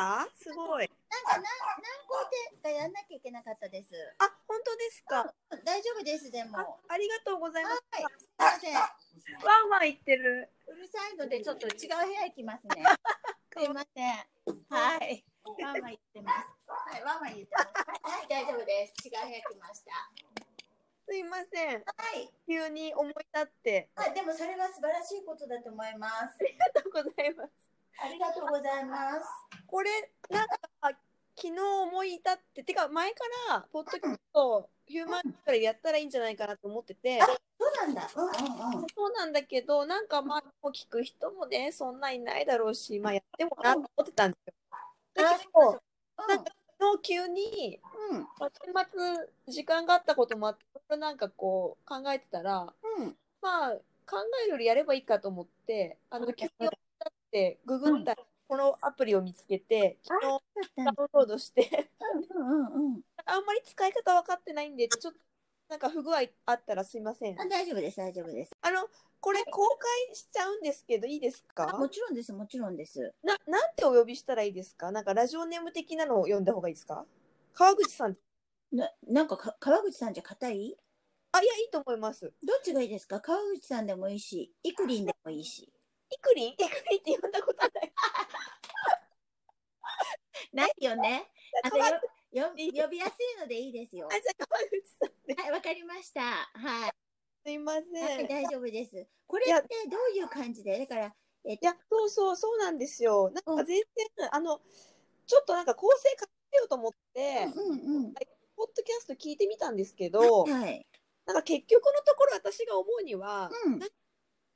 した？すごい。なんか何何工程かやんなきゃいけなかったです。あ、本当ですか？大丈夫です、でも。あはありがとうございます。い、すいません。ワンワン言ってる。うるさいので、ちょっと違う部屋行きますね。すいません。はい。ワンワン言ってます。はい、ワンワン言ってます。はい、大丈夫です。違う部屋来ました。すいません。はい。急に思い立って。あ、でもそれは素晴らしいことだと思います。ありがとうございます。ありがとうございます。これ、なんか、昨日思い立って、てか前から、ポッドキャスト、ヒューマンからやったらいいんじゃないかなと思ってて、そうなんだ。うんうんうん。そうなんだけど、なんかまあ、もう聞く人もね、そんないないだろうし、まあやってもなと思ってたんですよ。だけど、なんか昨日急に、うん。まあ、週末時間があったこともあって、なんかこう考えてたら、うん。まあ考えるよりやればいいかと思って、あの、急に思てググったら、このアプリを見つけて、昨日ダウンロードして、うんうんうん。あんまり使い方分かってないんで、ちょっとなんか不具合あったらすいません。あ大丈夫です、大丈夫です。あの、これ公開しちゃうんですけど、いいですか？あもちろんです、もちろんです。な、なんてお呼びしたらいいですか？なんかラジオネーム的なのを読んだ方がいいですか？川口さん。ななんかか川口さんじゃ硬い？あ、いや、いいと思います。どっちがいいですか？川口さんでもいいし、イクリンでもいいし。イクリン？イクリンって呼んだことない。ないよね。あと川よ口よ呼びやすいのでいいですよあ、。じゃあ川口さんで。はい、わかりました。はい。すいません。はい、い大丈夫です。これってどういう感じで？だから、えっと、や、そうそう、そうなんですよ。なんうんか全然、あの、ちょっとなんか構成変えようと思って、うんうん。ポッドキャスト聞いてみたんですけど、はい。なんか結局のところ私が思うには、うん。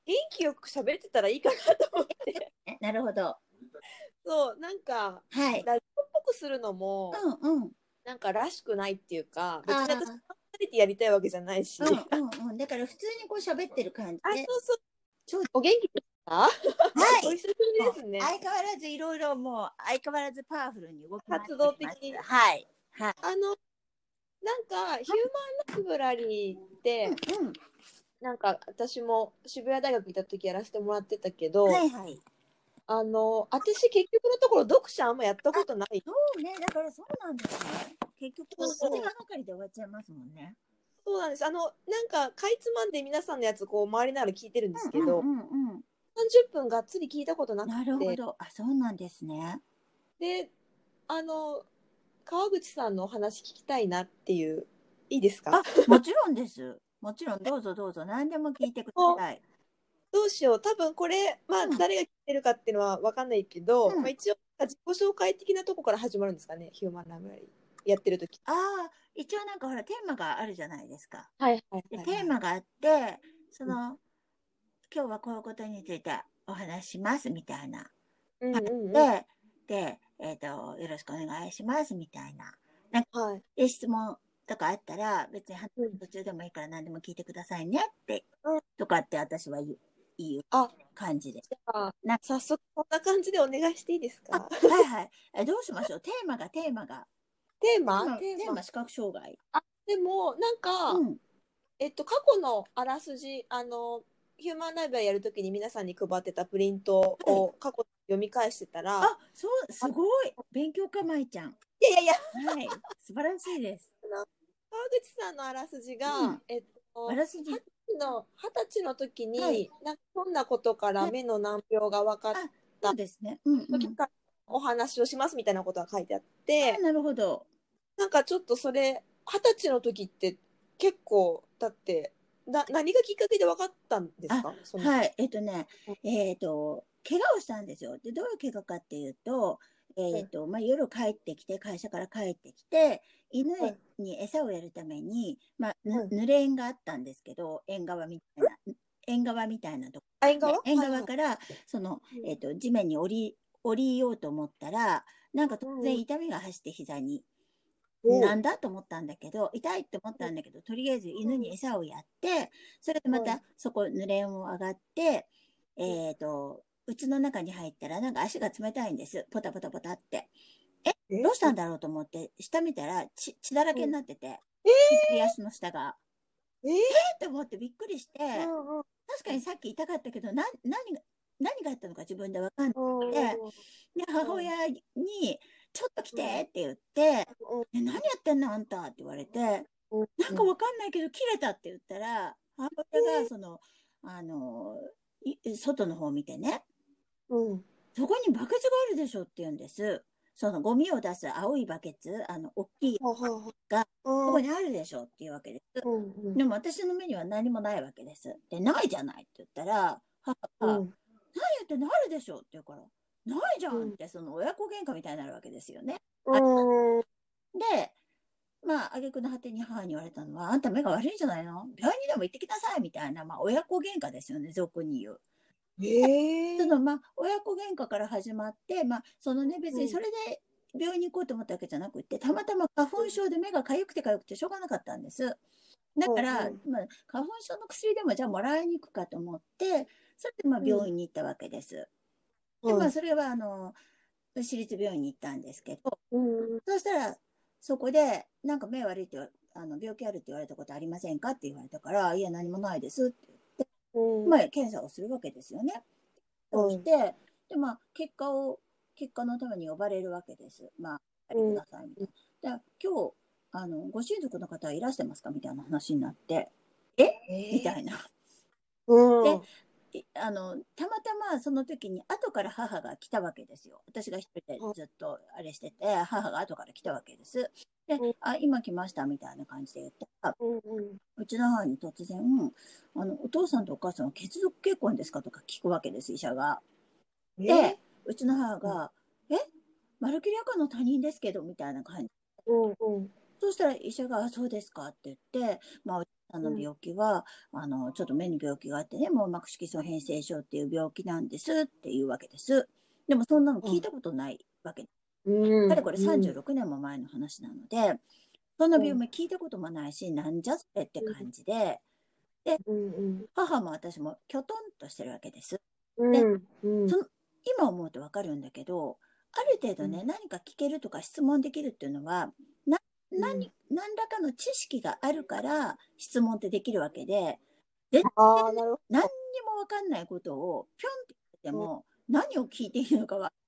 元気よく喋ってたらいいかなと思って、えなるほど。そう、なんか、はい。ラジオっぽくするのも、うんうん。なんからしくないっていうか、別に私、パーソナリティやりたいわけじゃないし、うんうんうん。だから普通にこう喋ってる感じあ、で。そうそうそう。お元気ですか？はい。お久しぶりですね。相変わらずいろいろもう相変わらずパワフルに動き回って活動的にはい。はい。あの、なんか、ヒューマンライブラリーって、うん。なんか私も渋谷大学行った時やらせてもらってたけど、はいはい。あの、私結局のところ読者あんまやったことない。そうね、だからそうなんですね。結局、そうそう手がかりで終わっちゃいますもんね。そうなんです。あの、なんか、かいつまんで皆さんのやつこう回りながら聞いてるんですけど、うんうんうん30分がっつり聞いたことなうん、なくて、るほど。あ、そうなんですね。で、あの、川口さんのお話聞きたいなっていう、いいですか？あ、もちろんです。もちろん、どうぞどうぞ、何でも聞いてください。どうしよう。多分これ、まあ、うん誰が聞いてるかっていうのは分かんないけど、うんまあ、一応、自己紹介的なとこから始まるんですかね、ヒューマンライブラリー。やってる時ああ、一応なんかほら、テーマがあるじゃないですか。はいはいでテーマがあって、その、今日はこういうことについてお話ししますみたいな。うんうんうん。で、で、えっ、と、よろしくお願いしますみたいな。はい。で、質問とかあったら、別にうん途中でもいいから何でも聞いてくださいねって、うんとかって私は言う言うあ感じで。な早速こんな感じでお願いしていいですあ、かはいはい。えどうしましょう？テーマが、テーマが。テーマ、マ？テーマ視覚障害。でもなんか、うん。えっと過去のあらすじあのヒューマンライブラリーやるときに皆さんに配ってたプリントを過去読み返してたら、あ、そう、すごい。勉強家舞ちゃん。いやいやいやはい。素晴らしいです。川口さんのあらすじが、うんえっとあらすじ。二十歳の二十歳の時に、はいなんかどんなことから目の難病が分かっそうですね。うんうん。た時からお話をしますみたいなことが書いてあって、あなるほど。なんかちょっとそれ二十歳の時って結構だってな何がきっかけで分かったんですか？はい。えっとね、えっと、怪我をしたんですよ。で、どういう怪我かっていうと、えっと、まあ、夜帰ってきて、会社から帰ってきて、犬はいに餌をやるために、まあ、ぬれ縁があったんですけど、縁側みたいな、縁側みたいなとこあ縁側？縁側から、そのう、ん。えっと、地面に降り、降りようと思ったら、なんか突然痛みが走って膝に。なんだと思ったんだけど、痛いって思ったんだけど、とりあえず犬に餌をやって、それでまうん。たそこ濡れ縁を上がって、えっと、家の中に入ったらなんか足が冷たいんです。ポタポタポタって。えどうしたんだろうと思って、下見たら血血だらけになってて、左足の下が。えー？えって思ってびっくりして、うんうん。確かにさっき痛かったけど、な、何が、何があったのか自分で分かんない。でで、母親に、ちょっと来てって言って、え何やってんの？あんたって言われて、なんかわかんないけど切れたって言ったら、母親がその、あの、い外の方を見てね、うん。そこにバケツがあるでしょって言うんです。そのゴミを出す青いバケツ、あの、大きい、がうんそこにあるでしょっていうわけです。うんうんでも私の目には何もないわけです。で、ないじゃないって言ったら、母が、うん何言ってんの？あるでしょって言うから、ないじゃんって、その親子喧嘩みたいになるわけですよね。うんで、まあ、挙句の果てに母に言われたのは、あんた目が悪いんじゃないの？病院にでも行ってきなさいみたいな、まあ、親子喧嘩ですよね、俗に言う。ええ。その、まあ、親子喧嘩から始まって、まあ、そのね、別にそれで病院に行こうと思ったわけじゃなくて、たまたま花粉症で目が痒くて痒くてしょうがなかったんです。だから、うんまあ、花粉症の薬でもじゃあもらいに行くかと思って、それでまあ病院に行ったわけです。で、まあ、それは、あの、私立病院に行ったんですけど、うんそしたら、そこで、なんか目悪いってあの、病気あるって言われたことありませんかって言われたから、いや、何もないですってまあ、検査をするわけですよね。うんそして、で、まあ、結果を、結果のために呼ばれるわけです。まあ、やりくださいみたいな。で、今日、あの、ご親族の方はいらしてますか？みたいな話になって、みたいな。うんでいあのたまたまその時に後から母が来たわけですよ。私が一人でずっとあれしてて、母が後から来たわけです。でうん、あ、今来ましたみたいな感じで言ったら、うんうんうちの母に突然、あの、お父さんとお母さんは血族結婚ですかとか聞くわけです、医者が。で、うちの母が、え？マルキリアカの他人ですけどみたいな感じ。うんうんそうしたら医者が、あそうですかって言って、まあ、おじさんの病気は、あの、ちょっと目に病気があってね、網膜色素変性症っていう病気なんですっていうわけです。でもそんなの聞いたことないわけ。うん。かれこれ36年も前の話なので、そんな病名聞いたこともないし、なんじゃそれって感じで、うんうん。母も私もきょとんとしてるわけです。うん。うん。そ今思うとわかるんだけど、ある程度ね、うん。何か聞けるとか質問できるっていうのは、なうん。何何らかの知識があるから質問ってできるわけで、ああなるほ何にもわかんないことをぴょんって言っても、何を聞いていいのかわかん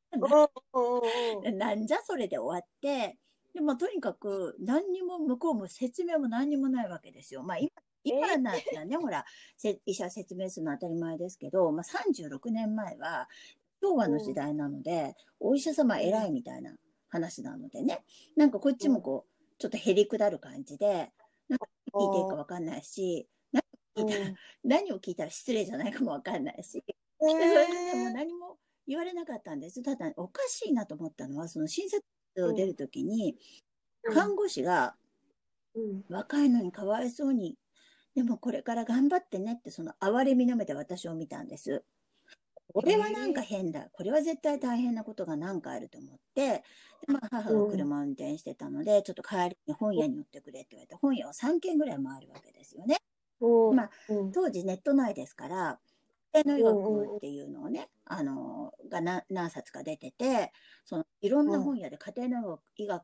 なんじゃそれで終わって、でもとにかく何にも向こうも説明も何にもないわけですよ。まあ今今ならね、ほら、せ医者説明するのは当たり前ですけど、まあ、36年前は昭和の時代なので、お医者様偉いみたいな話なのでね、なんかこっちもこう、ちょっとへりくだる感じで、なんか聞いていいかわかんないし、何を聞いたら失礼じゃないかもわかんないし、でそれでもう何も言われなかったんです。ただ、おかしいなと思ったのは、その診察を出るときに、看護師がうん若いのにかわいそうに、でもこれから頑張ってねって、その哀れみの目で私を見たんです。これはなんか変だ。これは絶対大変なことが何かあると思って、でまあ、母が車を運転してたので、ちょっと帰りに本屋に寄ってくれって言われて、本屋を3軒ぐらい回るわけですよね。うんまあうん当時ネットないですから、家庭の医学っていうのをね、あの、がな何冊か出てて、そのいろんな本屋で家庭の医学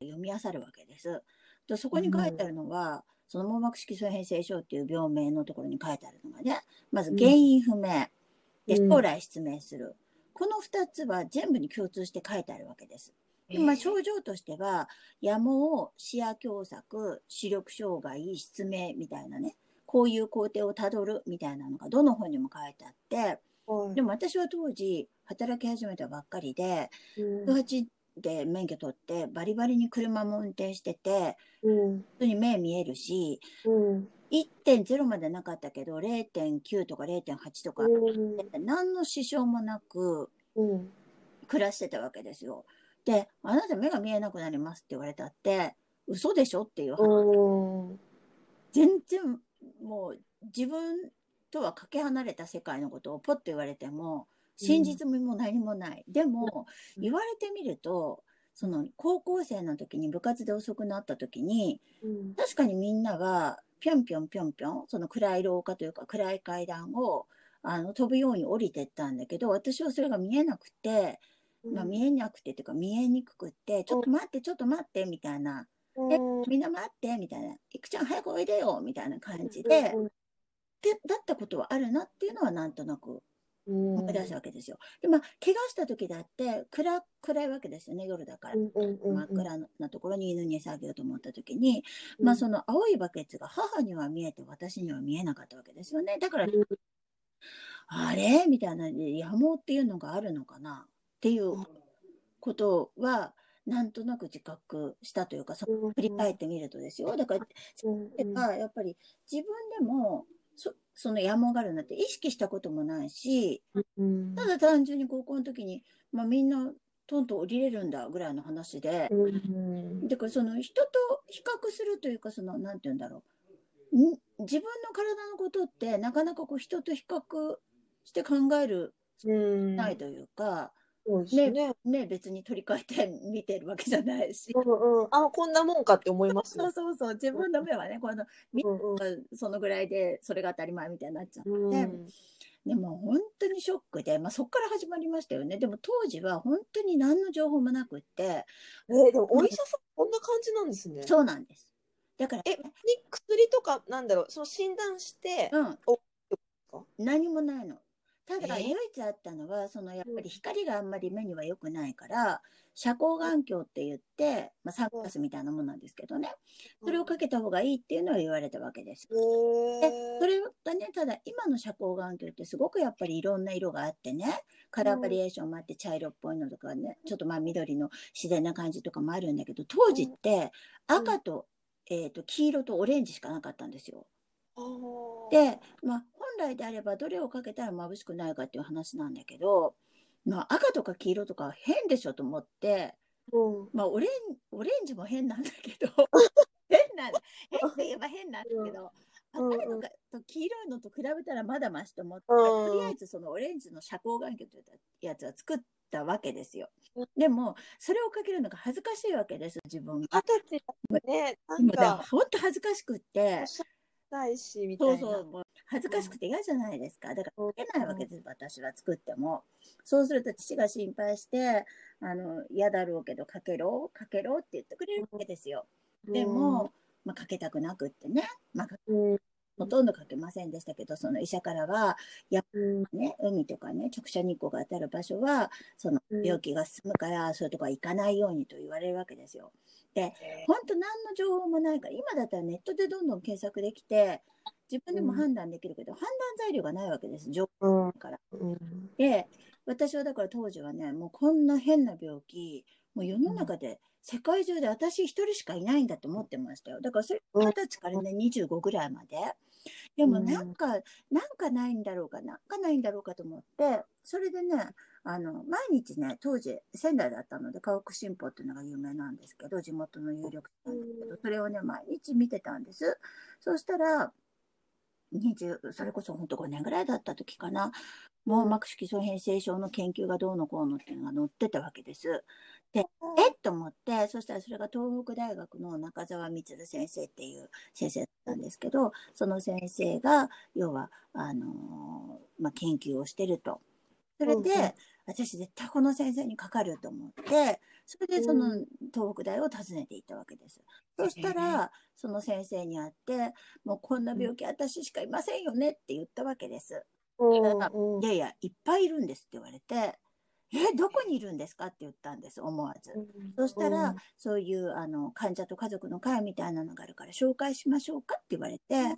読み漁るわけです。でそこに書いてあるのは、その網膜色素変性症っていう病名のところに書いてあるのがね、まず原因不明、でうん将来失明する。この2つは全部に共通して書いてあるわけです。でまあ、症状としては、野毛、視野狭窄、視力障害、失明みたいなね、こういう工程をたどるみたいなのがどの本にも書いてあって、うんでも私は当時、働き始めたばっかりで、うん。18で免許取って、バリバリに車も運転してて、うん。普通に目見えるし、うん。1.0までなかったけど、0.9とか0.8とか、うん。何の支障もなくうん。暮らしてたわけですよ。で、あなた目が見えなくなりますって言われたって、嘘でしょっていう話。うん。全然もう自分とはかけ離れた世界のことをポッと言われても真実味も何もない、でもうん。言われてみるとその高校生の時に部活で遅くなった時にうん。確かにみんながぴょんぴょんぴょんぴょんその暗い廊下というか暗い階段をあの飛ぶように降りてったんだけど私はそれが見えなくて、まあ、見えなくてっていうか見えにくくってちょっと待ってちょっと待ってみたいなえうん。みんな待ってみたいな、いくちゃん早くおいでよみたいな感じで、てだったことはあるなっていうのはなんとなくうん。思い出すわけですよ。でまあ怪我した時だって暗暗いわけですよね夜だから。真っ暗なところに犬に餌あげようと思った時に、まあその青いバケツが母には見えて私には見えなかったわけですよね。だから、うん。あれ？みたいな野毛っていうのがあるのかな？っていうことはなんとなく自覚したというかそうん。振り返ってみるとですよ。だからやっぱり自分でもそその野毛があるなんて意識したこともないしうん。ただ単純に高校の時に、まあ、みんなトントン降りれるんだぐらいの話で。うん。だからその人と比較するというかそのなんて言うんだろう。ん自分の体のことってなかなかこう人と比較して考えるうん。ないというか、そうですね。ね別に取り替えて見てるわけじゃないし、うんうん、あこんなもんかって思いますよ。そう。そうそう。自分の目はねこのみうんうん。そのぐらいでそれが当たり前みたいになっちゃって、うんでも本当にショックで、まあ、そこから始まりましたよね。でも当時は本当に何の情報もなくって。えーでもお医者さんこんな感じなんですね。そうなんです。だから、え、に薬とかなんだろう、その診断して、うん。お何もないの。ただ、え唯一あったのは、そのやっぱり光があんまり目には良くないから、遮光眼鏡って言って、まあ、サングラスみたいなもんなんですけどね、それをかけた方がいいっていうのは言われたわけです。へでーそれがね、ただ今の遮光眼鏡ってすごくやっぱりいろんな色があってね、カラーバリエーションもあって茶色っぽいのとかね、ちょっとまあ緑の自然な感じとかもあるん。だけど、当時って赤と,、えー、と黄色とオレンジしかなかったんですよ。で、まあ、本来であればどれをかけたら眩しくないかっていう話なんだけど、まあ、赤とか黄色とか変でしょと思って、うん。まあ、オレンオレンジも変なんだけど 変な変って言えば変なんだけど、うん。赤いのかと黄色いのと比べたらまだましと思って、うん。とりあえずそのオレンジの遮光眼鏡というやつは作ったわけですよ。うん。でもそれをかけるのが恥ずかしいわけです自分が。二十歳だとね、なんか、本当恥ずかしくってお。しゃれないし、みたいな。そうそう、恥ずかしくて嫌じゃないですか。だから、書けないわけです、私は作っても。そうすると父が心配して、あの、嫌だろうけど、かけろ、かけろって言ってくれるわけですよ。でも、まあ、かけたくなくってね、まあ、うん、ほとんどかけませんでしたけど、その医者からは、うん、ね、海とかね、直射日光が当たる場所は、そのうん病気が進むから、そういうとこは行かないようにと言われるわけですよ。本当何の情報もないから、今だったらネットでどんどん検索できて、自分でも判断できるけど、判断材料がないわけです、情報から。うん、で、私はだから当時はね、もうこんな変な病気、もう世の中で、世界中で私一人しかいないんだと思ってましたよ。だからそれ、うん二十歳からね、25ぐらいまで。でもうんなんか、なんかないんだろうか、なんかないんだろうかと思って、それでね、あの、毎日ね、当時仙台だったので、家屋新報っていうのが有名なんですけど、地元の有力紙なんですけど、それをね、毎日見てたんです。そしたら、20それこそ本当5年ぐらいだった時かな、網膜色素変性症の研究がどうのこうのっていうのが載ってたわけです。え？っと思って、そしたらそれが東北大学の中澤光先生っていう先生だったんですけど、その先生が、要は、あのーまあ、研究をしてると。それで、うんうん私絶対この先生にかかると思って、それでその東北大を訪ねていったわけです。そしたら、その先生に会って、もうこんな病気私しかいませんよねって言ったわけです。うん、いやいや、いっぱいいるんですって言われて、え、どこにいるんですか？って言ったんです、思わず。そしたら、そういうあの患者と家族の会みたいなのがあるから紹介しましょうか？って言われて、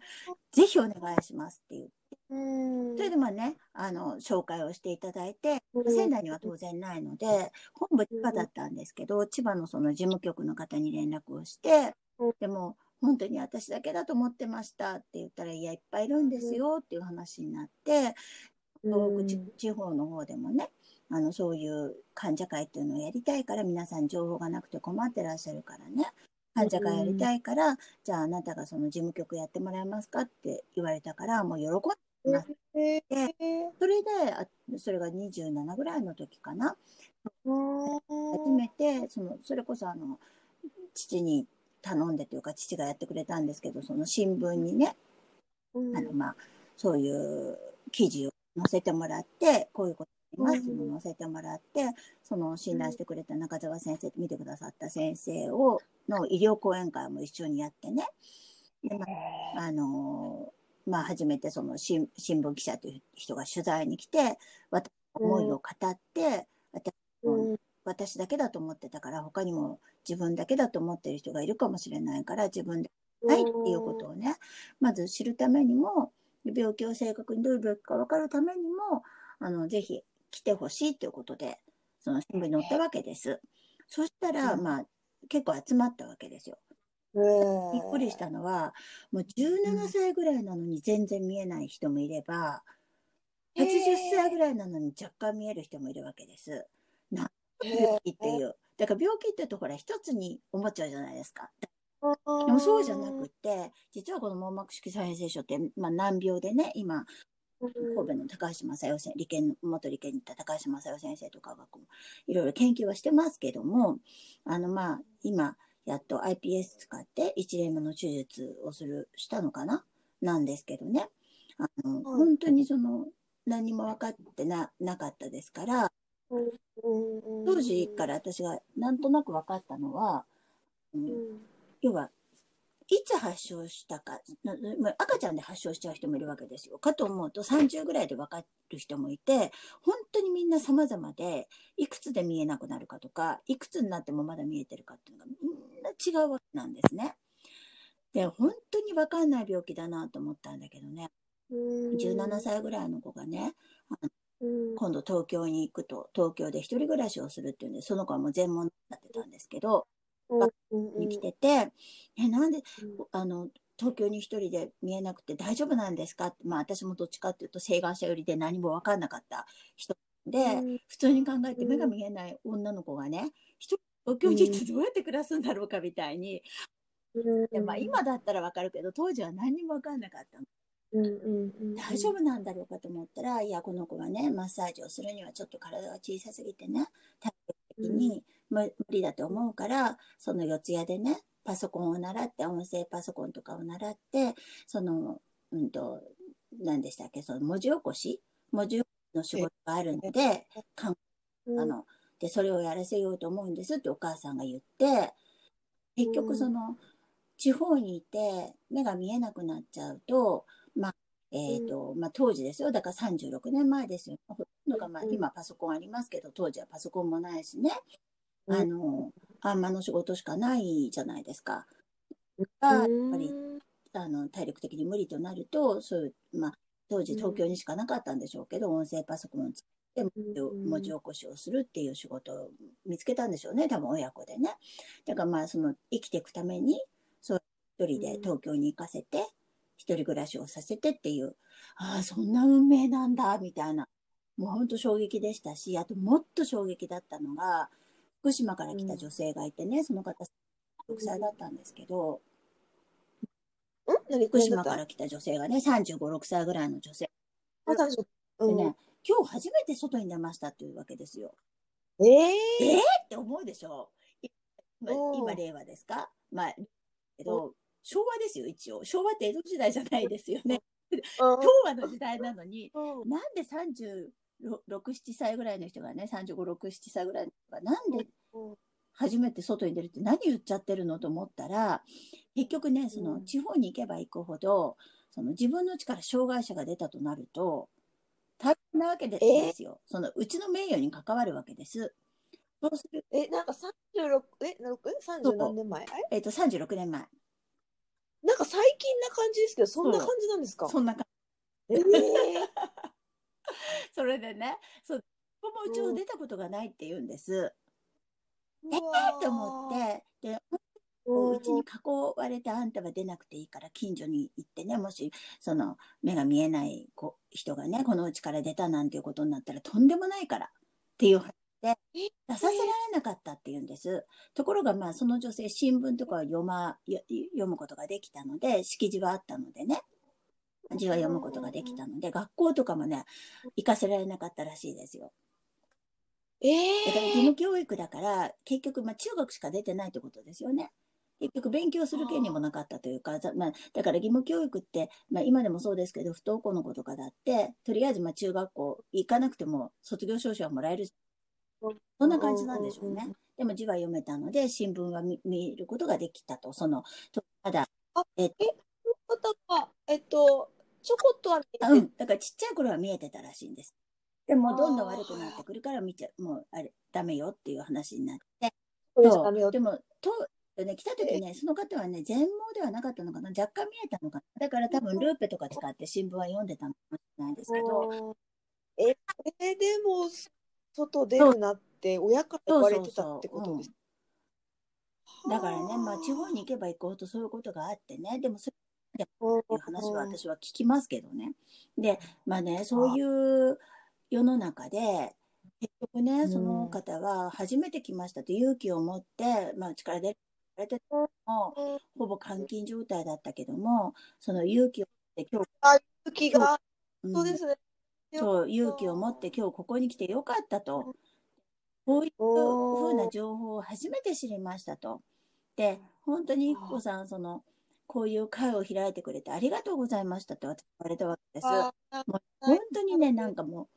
ぜひお願いしますって言って、うん、それでまあね、あの紹介をしていただいて、うん。仙台には当然ないので、本部千葉だったんですけど、千葉のその事務局の方に連絡をしてうん、でも、本当に私だけだと思ってましたって言ったら、いや、いっぱいいるんですよっていう話になって、東北地地方の方でもね、あのそういう患者会っていうのをやりたいから皆さん情報がなくて困ってらっしゃるからね。患者会やりたいから、じゃああなたがその事務局やってもらえますかって言われたからもう喜んでます。えーそれであそれが27ぐらいの時かな。うん。初めてそのそれこそあの父に頼んでというか父がやってくれたんですけどその新聞にね。うん。あのまあそういう記事を載せてもらってこういうことますっていうのを載せてもらってその診断してくれた中澤先生見てくださった先生をの医療講演会も一緒にやってね。で、まああのまあ、初めてその新新聞記者という人が取材に来て、私の思いを語って、私うん。私だけだと思ってたから、他にも自分だけだと思ってる人がいるかもしれないから、自分でないっていうことをね、まず知るためにも、病気を正確にどういう病気か分かるためにも、あの、ぜひ来てほしいということで、その新聞に載ったわけです。そしたら、うんまあ、結構集まったわけですよ。びっくりしたのは、もう17歳ぐらいなのに全然見えない人もいれば、へー80歳ぐらいなのに若干見える人もいるわけです。な病気っていう。だから病気って言うとほら一つに思っちゃうじゃないですか。でもそうじゃなくって、実はこの網膜色彩変性症って、まあ、難病でね、今、神戸の高橋正代先生、理研、元理研に行った高橋正代先生とかがこういろいろ研究はしてますけども、あのまあ、今、やっと iPS 使って一例目の手術をする、したのかな？なんですけどね。あの、はい。本当にその、何も分かってな、なかったですから、当時から私がなんとなく分かったのは、うん。要は、いつ発症したか、赤ちゃんで発症しちゃう人もいるわけですよ。かと思うと30ぐらいで分かる人もいて、本当にみんな様々で、いくつで見えなくなるかとか、いくつになってもまだ見えてるかっていうのがみんな違うわけなんですね。で、本当に分かんない病気だなと思ったんだけどね、17歳ぐらいの子がね、今度東京に行くと、東京で一人暮らしをするっていうんで、その子はもう全問になってたんですけど、に来てて、え、なんで、あの、東京に一人で見えなくて大丈夫なんですか？って、まあ私もどっちかっていうと請願者寄りで何も分かんなかった人で、普通に考えて目が見えない女の子がね、一人東京に行ってどうやって暮らすんだろうか？みたいに、でまあ今だったら分かるけど、当時は何にも分かんなかったの。大丈夫なんだろうか？と思ったら、いや、この子はね、マッサージをするにはちょっと体が小さすぎてね、体に無無理だと思うから、その四谷でね、パソコンを習って、音声パソコンとかを習って、その、うんと、何でしたっけ、その文字起こし？文字起こしの仕事があるので、あの、で、それをやらせようと思うんですってお母さんが言って、結局その、地方にいて目が見えなくなっちゃうと、まあ、えっ、と、まあ当時ですよ。だから36年前ですよ。ほとんどが、まあうん今パソコンありますけど、当時はパソコンもないしね。うんあの、あんまの仕事しかないじゃないですか。がやっぱり、あの、体力的に無理となると、そういう、まあ、当時東京にしかなかったんでしょうけど、音声パソコンを使って文字起こしをするっていう仕事を見つけたんでしょうね、多分親子でね。だからまあ、その、生きていくために、そう、一人で東京に行かせて、一人暮らしをさせてっていう、ああ、そんな運命なんだ、みたいな。もう本当衝撃でしたし、あともっと衝撃だったのが、福島から来た女性がいてね、その方、6歳だったんですけど、何？福島から来た女性がね、35、6歳ぐらいの女性。うん。でね、今日初めて外に出ましたっていうわけですよ。えええー？って思うでしょ？今うん。今令和ですか？まあ、けど、昭和ですよ、一応。昭和って江戸時代じゃないですよね。昭和の時代なのに、うんなんで36、7歳ぐらいの人がね、35、6、7歳ぐらいの人が、なんでうん初めて外に出るって何言っちゃってるのと思ったら、結局ね、そうのん地方に行けば行くほど、その自分の力障害者が出たとなると、大変なわけですよ。そのうちの名誉に関わるわけです。そうする、え、なんか36、え、なえ30何年前？えっ、と、36年前。なんか最近な感じですけど、そんな感じなんですか？そんな感ええじ。それでね、そう、ここもうちを出たことがないって言うんです。えー。って思って、で、うちに囲われてあんたは出なくていいから近所に行ってね、もしその目が見えない子人がね、このうちから出たなんていうことになったらとんでもないからっていう話でえ出させられなかったっていうんです。ところがまあその女性新聞とかを読ま、よ読むことができたので、識字はあったのでね、字は読むことができたので、学校とかもね、行かせられなかったらしいですよ。えだから義務教育だから、結局、まあ、中学しか出てないってことですよね。結局、勉強する権利もなかったというか、ざまあ、だから義務教育って、まあ、今でもそうですけど、不登校の子とかだって、とりあえず、まあ、中学校行かなくても卒業証書はもらえる。そんな感じなんでしょうね。でも字は読めたので、新聞は見見ることができたと。その、とただ、あえ方が、えっと、ちょこっとはうん、だからちっちゃい頃は見えてたらしいんです。でもどんどん悪くなってくるから見ちゃもうあれダメよっていう話になって。そうでもとね、来た時ね、その方はね、全盲ではなかったのかな、若干見えたのかな。だから多分ルーペとか使って新聞は読んでたのかもしれないんですけど、え、それでも外出るなって親から言われてたってことです。うんだからね、まあ地方に行けば行くほどそういうことがあってね、でもそれっていう話は私は聞きますけどね。で、まあね、そういう世の中で、結局ね、ん。その方は初めて来ましたと勇気を持って、まあ力でられても、ほぼ監禁状態だったけども、その勇気を持って今日、勇気が、うん。そうですね。そう、勇気を持って今日ここに来てよかったと。こういうふうな情報を初めて知りましたと。で、本当にゆきこさん、その、こういう会を開いてくれてありがとうございましたって私言われたわけです。あもう本当にね、なんかも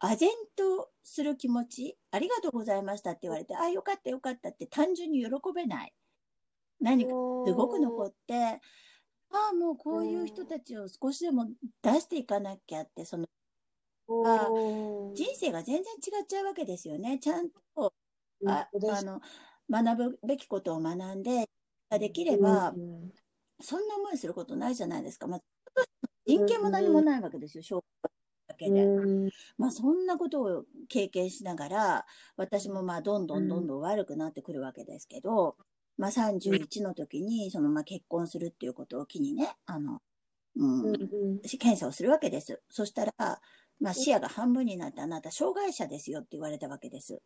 う、唖然とする気持ち、ありがとうございましたって言われて、あ、よかったよかったって単純に喜べない。何かすごく残って、ああ、もうこういう人たちを少しでも出していかなきゃって、そのあ人生が全然違っちゃうわけですよね。ちゃんと、ああの学ぶべきことを学んで、できれば、そんな思いすることないじゃないですか。まあ、人権も何もないわけですよ、小学だけで。まあ、そんなことを経験しながら、私もまあ、どんどんどんどん悪くなってくるわけですけど、まあ、31の時に、そのまあ結婚するっていうことを機にね、あの、うん、検査をするわけです。そしたら、まあ、視野が半分になって、あなた、障害者ですよって言われたわけです。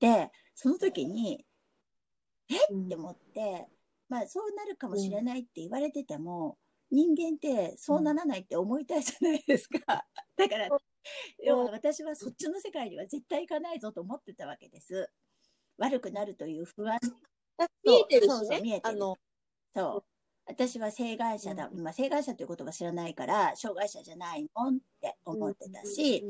で、その時に、え？って思って、まあ、そうなるかもしれないって言われてても、人間ってそうならないって思いたいじゃないですか。だから、要は私はそっちの世界には絶対行かないぞと思ってたわけです。悪くなるという不安。見えてるそうしね。そう見えてるあの、そう。私は性害者だ。うんまあ、性害者という言葉知らないから、障害者じゃないもんって思ってたし、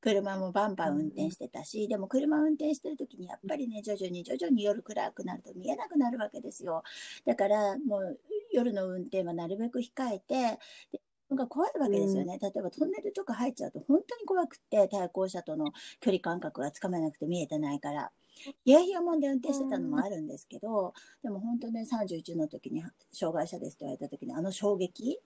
車もバンバン運転してたし、でも車運転してる時にやっぱりね、徐々に徐々に夜暗くなると見えなくなるわけですよ。だからもう夜の運転はなるべく控えて、でなんか怖いわけですよね。例えばトンネルとか入っちゃうと本当に怖くって、対向車との距離感覚がつかめなくて見えてないから。いやいやもんで運転してたのもあるんですけど、でも本当ね、31の時に障害者ですって言われた時にあの衝撃？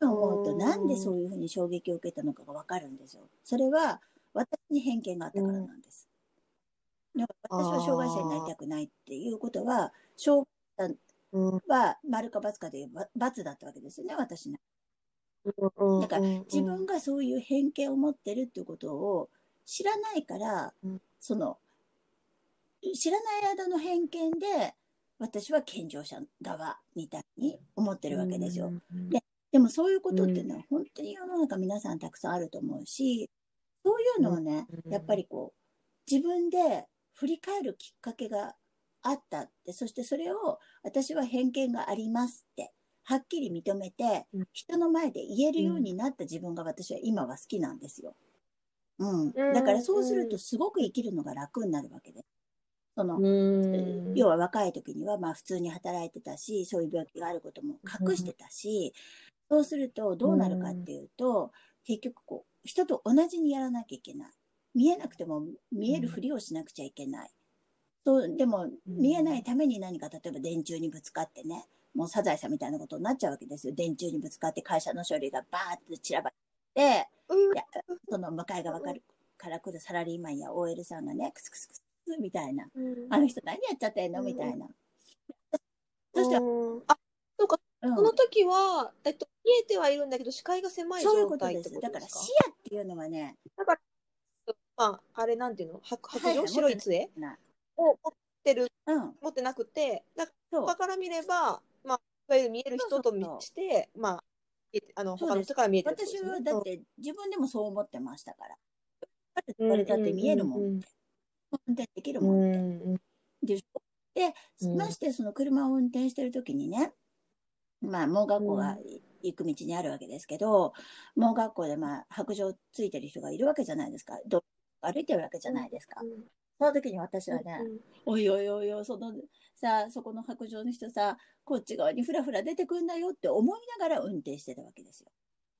今思うとなんでそういうふうに衝撃を受けたのかがわかるんですよ。それは私に偏見があったからなんです。だから私は障害者になりたくないっていうことは、障害者は丸か×かでば×だったわけですよね、私の。だから自分がそういう偏見を持ってるっていうことを知らないから、うん。その知らない間の偏見で私は健常者側みたいに思ってるわけですよ。ででもそういうことっていうのは本当に世の中皆さんたくさんあると思うし、そういうのをね、うんやっぱりこう自分で振り返るきっかけがあったって、そしてそれを私は偏見がありますって、はっきり認めてうん、人の前で言えるようになった自分が私は今は好きなんですよ。うん。うんだからそうするとすごく生きるのが楽になるわけです。その、うん要は若い時にはまあ普通に働いてたし、そういう病気があることも隠してたし、そうするとどうなるかっていうと、結局こう、人と同じにやらなきゃいけない。見えなくても見えるふりをしなくちゃいけない。そう、でも見えないために何か例えば電柱にぶつかってね、もうサザエさんみたいなことになっちゃうわけですよ。電柱にぶつかって会社の書類がバーって散らばって、その向かい側から来るサラリーマンや OL さんがね、クスクスクスみたいな。あの人何やっちゃってんの？みたいな。そして、うんあ、そうか、うん。その時は、えっと、見えてはいるんだけど、視界が狭いそういう状態ってことです。だから視野っていうのはね、だから、まあ、あれなんていうの？白白状？白い杖？なを持ってる、うん、持ってなくて、だかそう。ら他から見れば、まあ、いわゆる見える人とそうそうそう。して、まあ、えあの、他の人から見えてる私はだって自分でもそう思ってましたから。だって見えるもん。運転できるうもんって。ん。でしょ？で、うんましてその車を運転してる時にね、まあ、盲学校が行く道にあるわけですけど、盲学校でまあ、白状ついてる人がいるわけじゃないですか。ど歩いてるわけじゃないですか。その時に私はね、おいおいおいおい、そのさ、そこの白状の人さ、こっち側にふらふら出てくんなよって思いながら運転してたわけですよ。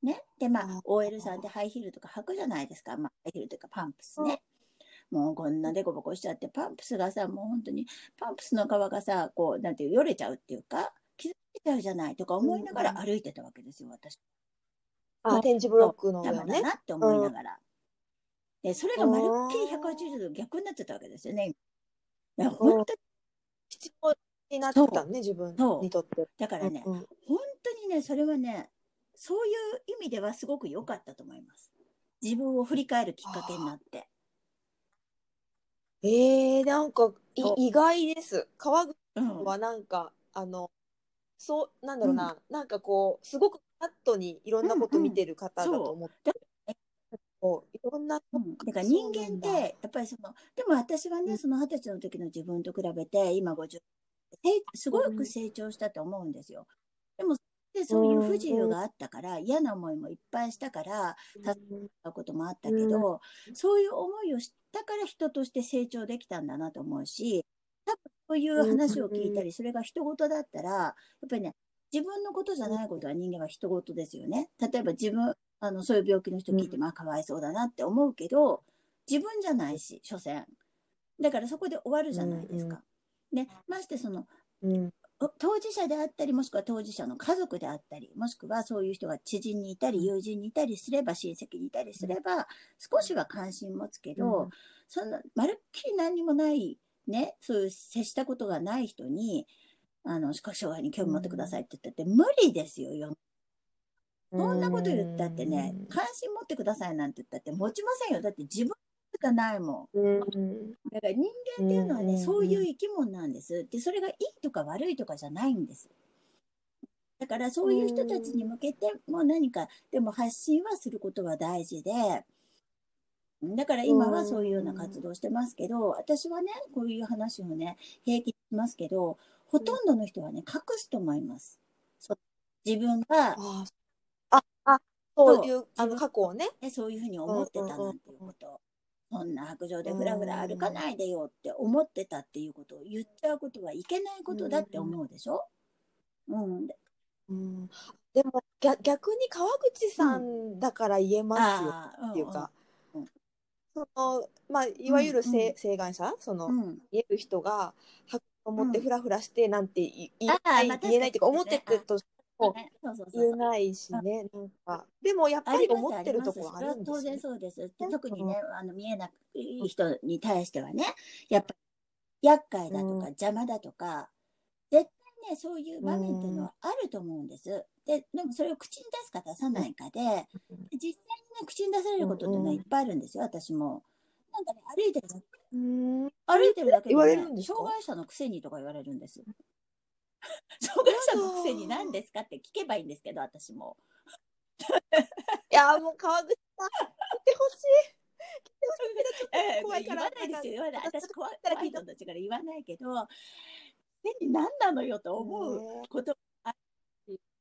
ね？で、まああ、OL さんってハイヒールとか履くじゃないですか。まあ、ハイヒールというかパンプスね。もうこんなデコボコしちゃって、パンプスがさ、もう本当に、パンプスの皮がさ、こう、なんていう、よれちゃうっていうか、傷ついちゃうじゃないとか思いながら歩いてたわけですよ、私。あ、展示ブロックの邪魔上をね。だなって思いながら。で、それがまるっきり180度逆になってたわけですよね。いや、本当に、必要になってたね、自分にとって。だからね、うんうん本当にね、それはね、そういう意味ではすごく良かったと思います。自分を振り返るきっかけになって。えー、なんかい意外です。川口うん。はなんか、あの、そう、なんだろうな、なんかこう、すごくフラットにいろんなこと見てる方だと思って、こう。いろんな、うん、だから人間って、やっぱりその、でも私はね、うん。その二十歳の時の自分と比べて、今50、せいすごく成長したと思うんですよ。でも、でそういう不自由があったから、嫌な思いもいっぱいしたから、たたこともあったけど、そういう思いをしたから人として成長できたんだなと思うし、多分そういう話を聞いたり、それが人事だったら、やっぱりね、自分のことじゃないことは人間は人事ですよね。例えば自分、あの、そういう病気の人聞いて、うんまあ、かわいそうだなって思うけど、自分じゃないし、所詮。だからそこで終わるじゃないですか。で、ましてその、うんお当事者であったり、もしくは当事者の家族であったり、もしくはそういう人が知人にいたり、友人にいたりすれば、親戚にいたりすれば、少しは関心持つけど、うん。そんな、まるっきり何にもない、ね、そういう接したことがない人に、あの、視覚障害に興味持ってくださいって言ったって無理ですよ、世のそんなこと言ったってね、関心持ってくださいなんて言ったって持ちませんよ。だって自分しかないもん。うんだから人間っていうのはね、うんそういう生き物なんです。で、それがいいとか悪いとかじゃないんです。だからそういう人たちに向けてもう何か、でも発信はすることは大事で、だから今はそういうような活動をしてますけど、私はね、こういう話をね、平気にしますけど、ほとんどの人はね、隠すと思います。自分が、ああ、あ、そういう、あの、過去をね。ね、そういうふうに思ってたなんていうこと。そんな白状でふらふら歩かないでよって思ってたっていうことを言っちゃうことはいけないことだって思うでしょ？うん。うん、でも逆逆に川口さんだから言えますよっていうか、うんうん。そのまあいわゆるうん性,、うん。性願者？その。言える人が白を持ってうん。フラフラしてなんて言言えない、まあ言えないっていうか思って確かに。てともねそうそうそう言えないしねなんか。でもやっぱり思ってるところあるんですよそれは当然そうです。特にね、あの見えない人に対してはね、やっぱり厄介だとうん。か邪魔だとか、絶対ね、そういう場面っていうのはあると思うんです。で、でもそれを口に出すか出さないかで、実際にね、口に出されることっていうのはいっぱいあるんですよ、私も。なんかね、歩いてるだ歩いてるだけで、ね、言われるんですか？障害者のくせにとか言われるんんです。障害者のくせに何ですかって聞けばいいんですけど、私も。いやもう川口さん言ってほしい来てほしいけど ちょっと怖いから言わないですよ、言わない。私怖いたら聞いたちから言わないけど、何なのよと思うねこと。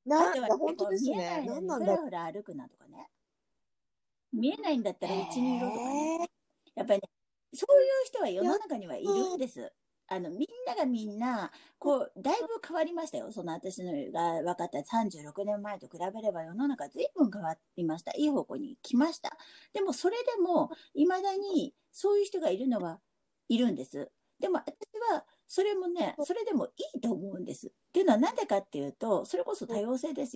なあとはん本当です見えないね。の。にふらふら歩くなとかね。見えないんだったらうちにいろとかね。やっぱりね、そういう人は世の中にはいるんです。あの、みんながみんな、こう、だいぶ変わりましたよ。その私のが分かった36年前と比べれば世の中ずいぶん変わりました。いい方向に来ました。でもそれでも、未だにそういう人がいるのはいるんです。でも私は、それもね、それでもいいと思うんです。っていうのはなんでかっていうと、それこそ多様性ですよ